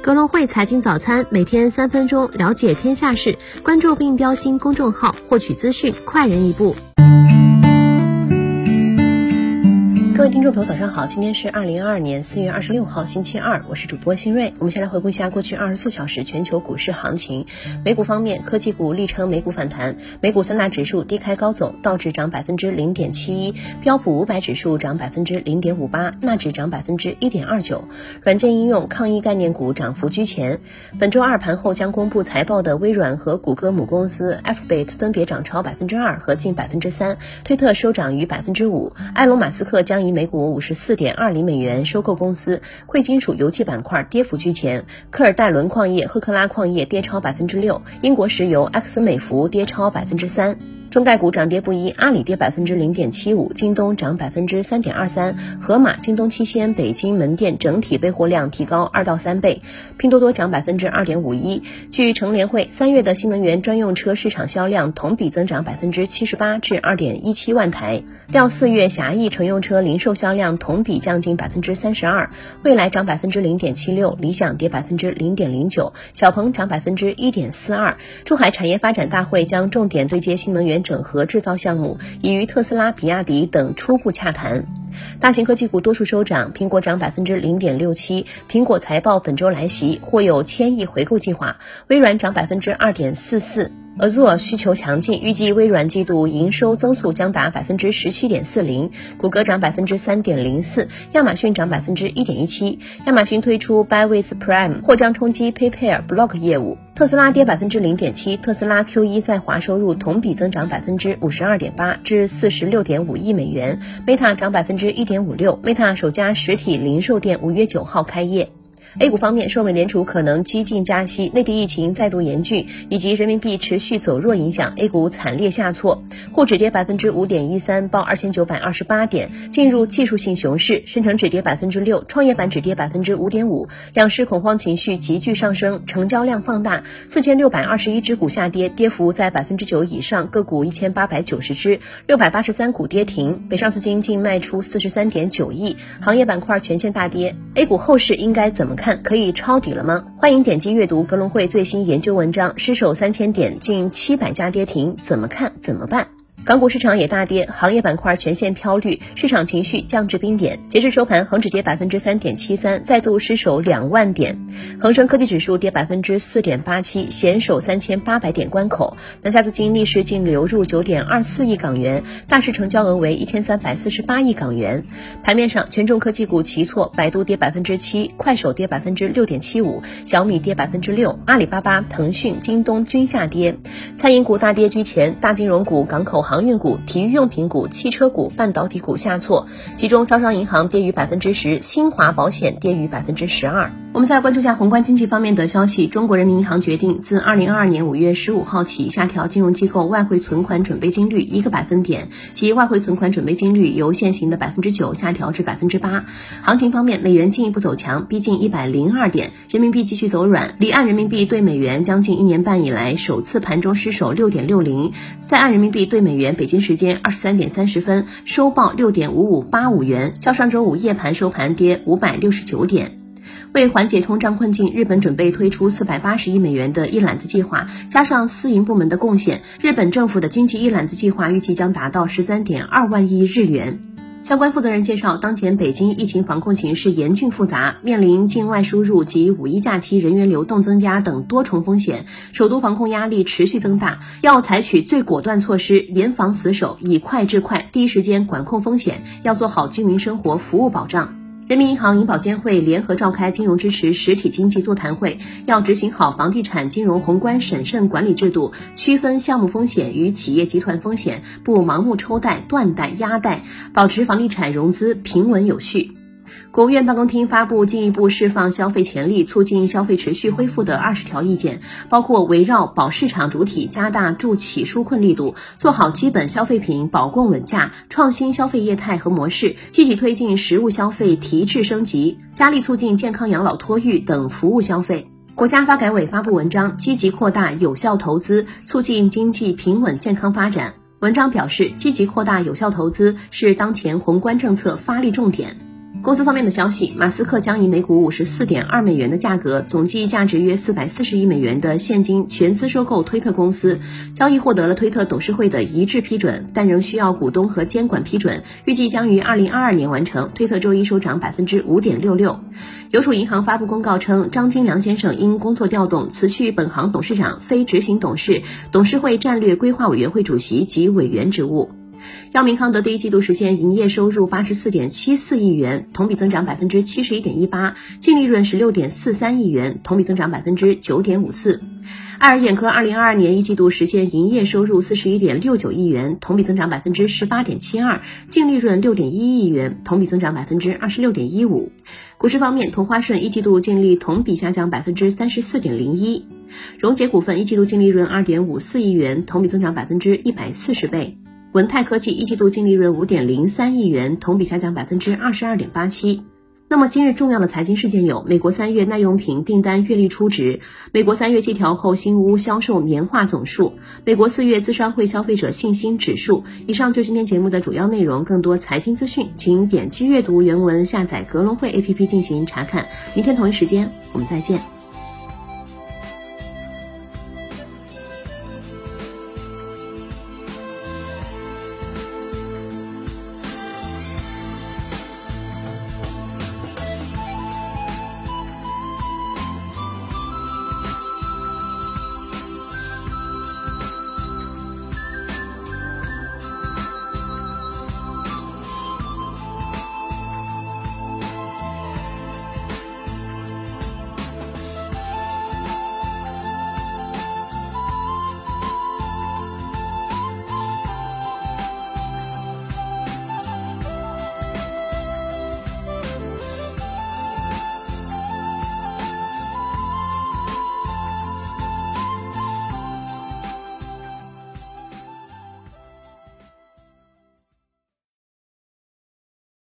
格隆汇财经早餐，每天三分钟了解天下事，关注并标新公众号，获取资讯快人一步。各位听众朋友，早上好！今天是二零二二年四月二十六号，星期二，我是主播新瑞。我们先来回顾一下过去二十四小时全球股市行情。美股方面，科技股力撑美股反弹，美股三大指数低开高走，道指涨百分之零点七一，标普五百指数涨百分之零点五八，纳指涨百分之一点二九。软件应用、抗疫概念股涨幅居前。本周二盘后将公布财报的微软和谷歌母公司 Alphabet 分别涨超百分之二和近百分之三，推特收涨逾百分之五。埃隆·马斯克将以每股五十四点二零美元收购公司，贵金属油气板块跌幅居前，科尔戴伦矿业、赫克拉矿业跌超百分之六，英国石油、埃克森美孚跌超百分之三。中概股涨跌不一，阿里跌百分之零点七五，京东涨百分之三点二三，盒马、京东七鲜北京门店整体备货量提高二到三倍，拼多多涨百分之二点五一。据乘联会，三月的新能源专用车市场销量同比增长百分之七十八至二点一七万台，料四月狭义乘用车零售销量同比降近百分之三十二。蔚来涨百分之零点七六，理想跌百分之零点零九，小鹏涨百分之一点四二。珠海产业发展大会将重点对接新能源。整合制造项目已与特斯拉、比亚迪等初步洽谈。大型科技股多数收涨，苹果涨百分之零点六七。苹果财报本周来袭，或有千亿回购计划。微软涨百分之二点四四。Azure 需求强劲，预计微软季度营收增速将达百分之十七点四零。谷歌涨百分之三点零四，亚马逊涨百分之一点一七。亚马逊推出 Buy with Prime，或将冲击 PayPal Block 业务。特斯拉跌百分之零点七，特斯拉 Q 一在华收入同比增长百分之五十二点八，至四十六点五亿美元。Meta 涨百分之一点五六，Meta 首家实体零售店五月九号开业。A 股方面，受美联储可能激进加息、内地疫情再度严峻以及人民币持续走弱影响，A 股惨烈下挫，沪指跌百分之五点一三，报二千九百二十八点，进入技术性熊市。深成指跌百分之六，创业板指跌百分之五点五，两市恐慌情绪急剧上升，成交量放大，四千六百二十一只股下跌，跌幅在百分之九以上，个股一千八百九十只，六百八十三股跌停，北上资金净卖出四十三点九亿，行业板块全线大跌。A 股后市应该怎么看？看可以抄底了吗？欢迎点击阅读格隆汇最新研究文章，失守三千点，近七百家跌停，怎么看？怎么办？港股市场也大跌，行业板块全线飘绿，市场情绪降至冰点。截至收盘，恒指跌百分之三点七三，再度失守两万点；恒生科技指数跌百分之四点八七，险守三千八百点关口。南下资金逆势净流入九点二四亿港元，大市成交额为一千三百四十八亿港元。盘面上，权重科技股齐挫，百度跌百分之七，快手跌百分之六点七五，小米跌百分之六，阿里巴巴、腾讯、京东均下跌。餐饮股大跌居前，大金融股、港口行。航运股、体育用品股、汽车股、半导体股下挫，其中招商银行跌逾百分之十，新华保险跌逾百分之十二。我们再关注一下宏观经济方面的消息。中国人民银行决定自二零二二年五月十五号起下调金融机构外汇存款准备金率一个百分点，即外汇存款准备金率由现行的百分之九下调至百分之八。行情方面，美元进一步走强，逼近一百零二点，人民币继续走软，离岸人民币对美元将近一年半以来首次盘中失守六点六零，在岸人民币对美元北京时间二十三点三十分收报六点五五八五元，较上周五夜盘收盘跌五百六十九点。为缓解通胀困境，日本准备推出四百八十亿美元的一揽子计划，加上私营部门的贡献，日本政府的经济一揽子计划预计将达到十三点二万亿日元。相关负责人介绍，当前北京疫情防控形势严峻复杂，面临境外输入及五一假期人员流动增加等多重风险，首都防控压力持续增大，要采取最果断措施，严防死守，以快制快，第一时间管控风险，要做好居民生活服务保障。人民银行、银保监会联合召开金融支持实体经济座谈会，要执行好房地产金融宏观审慎管理制度，区分项目风险与企业集团风险，不盲目抽贷、断贷、压贷，保持房地产融资平稳有序。国务院办公厅发布进一步释放消费潜力、促进消费持续恢复的二十条意见，包括围绕保市场主体，加大助企纾困力度，做好基本消费品保供稳价，创新消费业态和模式，积极推进实物消费提质升级，加力促进健康养老托育等服务消费。国家发改委发布文章，积极扩大有效投资，促进经济平稳健康发展。文章表示，积极扩大有效投资是当前宏观政策发力重点。公司方面的消息，马斯克将以每股五十四点二美元的价格，总计价值约四百四十亿美元的现金全资收购推特公司。交易获得了推特董事会的一致批准，但仍需要股东和监管批准，预计将于二零二二年完成。推特周一收涨百分之五点六六。邮储银行发布公告称，张金良先生因工作调动辞去本行董事长、非执行董事、董事会战略规划委员会主席及委员职务。药明康德第一季度实现营业收入八十四点七四亿元，同比增长百分之七十一点一八，净利润十六点四三亿元，同比增长百分之九点五四。爱尔眼科二零二二年一季度实现营业收入四十一点六九亿元，同比增长百分之十八点七二，净利润六点一亿元，同比增长百分之二十六点一五。股市方面，同花顺一季度净利同比下降百分之三十四点零一，荣捷股份一季度净利润二点五四亿元，同比增长百分之一百四十倍。文泰科技一季度净利润五点零三亿元，同比下降百分之二十二点八七。那么今日重要的财经事件有：美国三月耐用品订单月历初值，美国三月季调后新屋销售年化总数，美国四月资商会消费者信心指数。以上就今天节目的主要内容，更多财经资讯，请点击阅读原文，下载格隆汇 APP 进行查看。明天同一时间，我们再见。